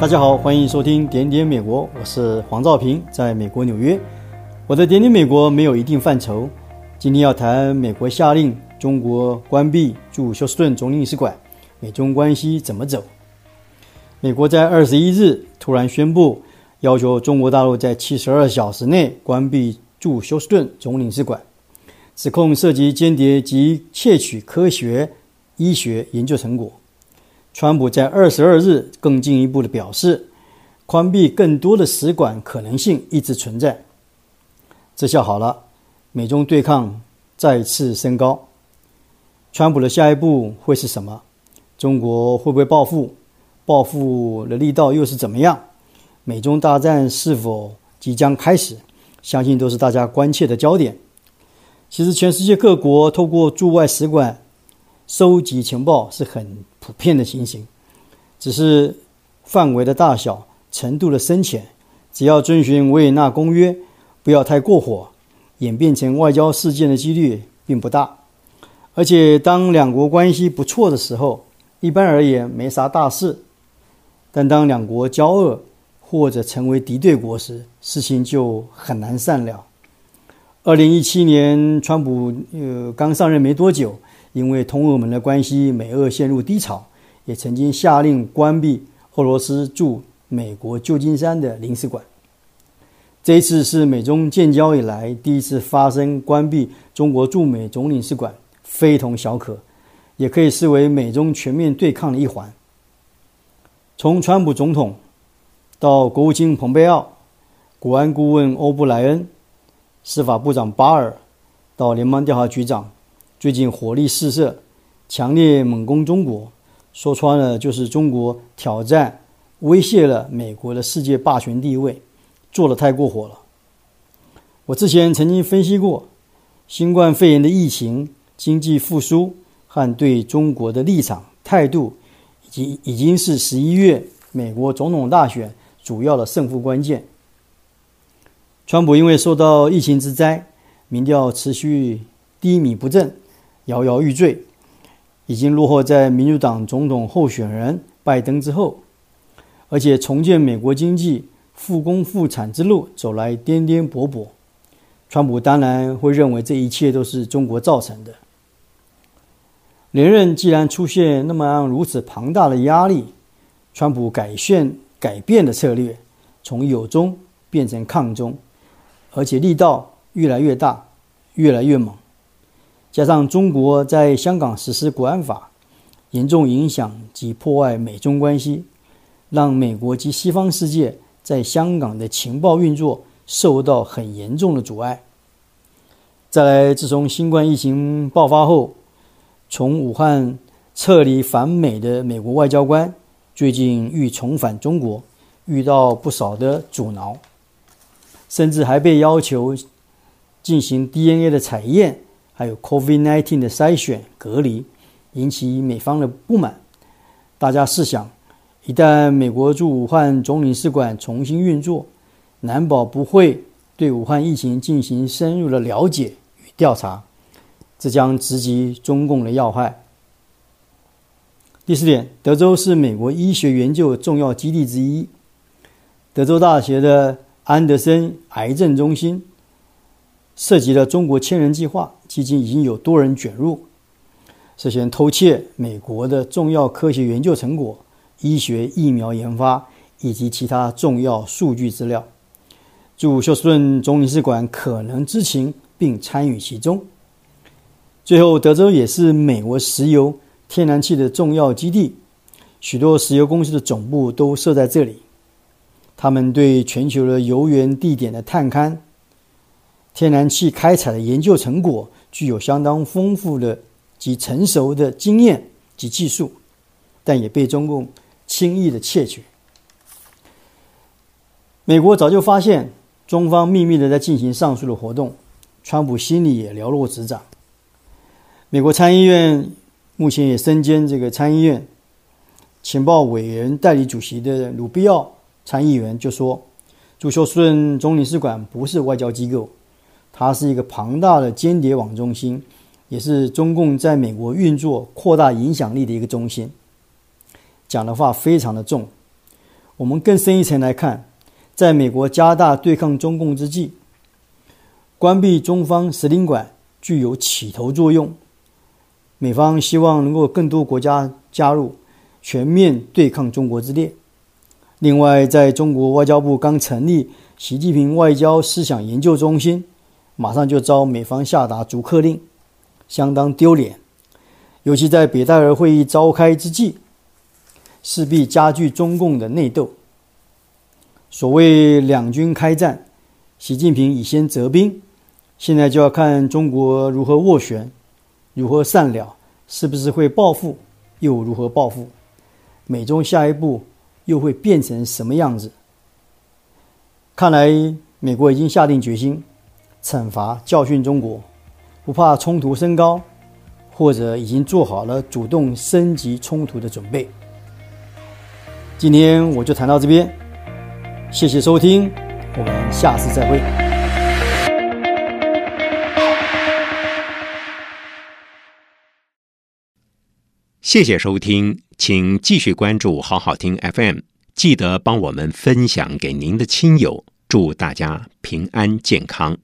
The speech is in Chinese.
大家好，欢迎收听点点美国，我是黄兆平，在美国纽约。我的点点美国没有一定范畴，今天要谈美国下令中国关闭驻休斯顿总领事馆，美中关系怎么走？美国在二十一日突然宣布，要求中国大陆在七十二小时内关闭驻休斯顿总领事馆，指控涉及间谍及窃取科学医学研究成果。川普在二十二日更进一步的表示，关闭更多的使馆可能性一直存在。这下好了，美中对抗再次升高。川普的下一步会是什么？中国会不会报复？报复的力道又是怎么样？美中大战是否即将开始？相信都是大家关切的焦点。其实，全世界各国透过驻外使馆收集情报是很普遍的情形，只是范围的大小、程度的深浅，只要遵循维也纳公约，不要太过火，演变成外交事件的几率并不大。而且，当两国关系不错的时候，一般而言没啥大事；但当两国交恶或者成为敌对国时，事情就很难善了。二零一七年，川普呃刚上任没多久。因为通俄门的关系，美俄陷入低潮，也曾经下令关闭俄罗斯驻美国旧金山的领事馆。这一次是美中建交以来第一次发生关闭中国驻美总领事馆，非同小可，也可以视为美中全面对抗的一环。从川普总统到国务卿蓬佩奥、国安顾问欧布莱恩、司法部长巴尔，到联邦调查局长。最近火力四射，强烈猛攻中国，说穿了就是中国挑战、威胁了美国的世界霸权地位，做得太过火了。我之前曾经分析过，新冠肺炎的疫情、经济复苏和对中国的立场态度，以及已经是十一月美国总统大选主要的胜负关键。川普因为受到疫情之灾，民调持续低迷不振。摇摇欲坠，已经落后在民主党总统候选人拜登之后，而且重建美国经济复工复产之路走来颠颠簸簸。川普当然会认为这一切都是中国造成的。连任既然出现那么样如此庞大的压力，川普改选改变的策略，从友中变成抗中，而且力道越来越大，越来越猛。加上中国在香港实施国安法，严重影响及破坏美中关系，让美国及西方世界在香港的情报运作受到很严重的阻碍。再来，自从新冠疫情爆发后，从武汉撤离返美的美国外交官，最近欲重返中国，遇到不少的阻挠，甚至还被要求进行 DNA 的采验。还有 COVID-19 的筛选隔离，引起美方的不满。大家试想，一旦美国驻武汉总领事馆重新运作，难保不会对武汉疫情进行深入的了解与调查，这将直击中共的要害。第四点，德州是美国医学研究重要基地之一，德州大学的安德森癌症中心。涉及了中国千人计划，至今已经有多人卷入，涉嫌偷窃美国的重要科学研究成果、医学疫苗研发以及其他重要数据资料。驻休斯顿总领事馆可能知情并参与其中。最后，德州也是美国石油、天然气的重要基地，许多石油公司的总部都设在这里。他们对全球的油源地点的探勘。天然气开采的研究成果具有相当丰富的及成熟的经验及技术，但也被中共轻易的窃取。美国早就发现中方秘密的在进行上述的活动，川普心里也了若指掌。美国参议院目前也身兼这个参议院情报委员代理主席的鲁比奥参议员就说：“驻休斯顿总领事馆不是外交机构。”它是一个庞大的间谍网中心，也是中共在美国运作、扩大影响力的一个中心。讲的话非常的重。我们更深一层来看，在美国加大对抗中共之际，关闭中方使领馆具有起头作用。美方希望能够更多国家加入，全面对抗中国之列。另外，在中国外交部刚成立习近平外交思想研究中心，马上就遭美方下达逐客令，相当丢脸。尤其在北戴河会议召开之际，势必加剧中共的内斗。所谓两军开战，习近平已先折兵，现在就要看中国如何斡旋。如何善了？是不是会报复？又如何报复？美中下一步又会变成什么样子？看来美国已经下定决心惩罚教训中国，不怕冲突升高，或者已经做好了主动升级冲突的准备。今天我就谈到这边，谢谢收听，我们下次再会。谢谢收听，请继续关注好好听 FM，记得帮我们分享给您的亲友，祝大家平安健康。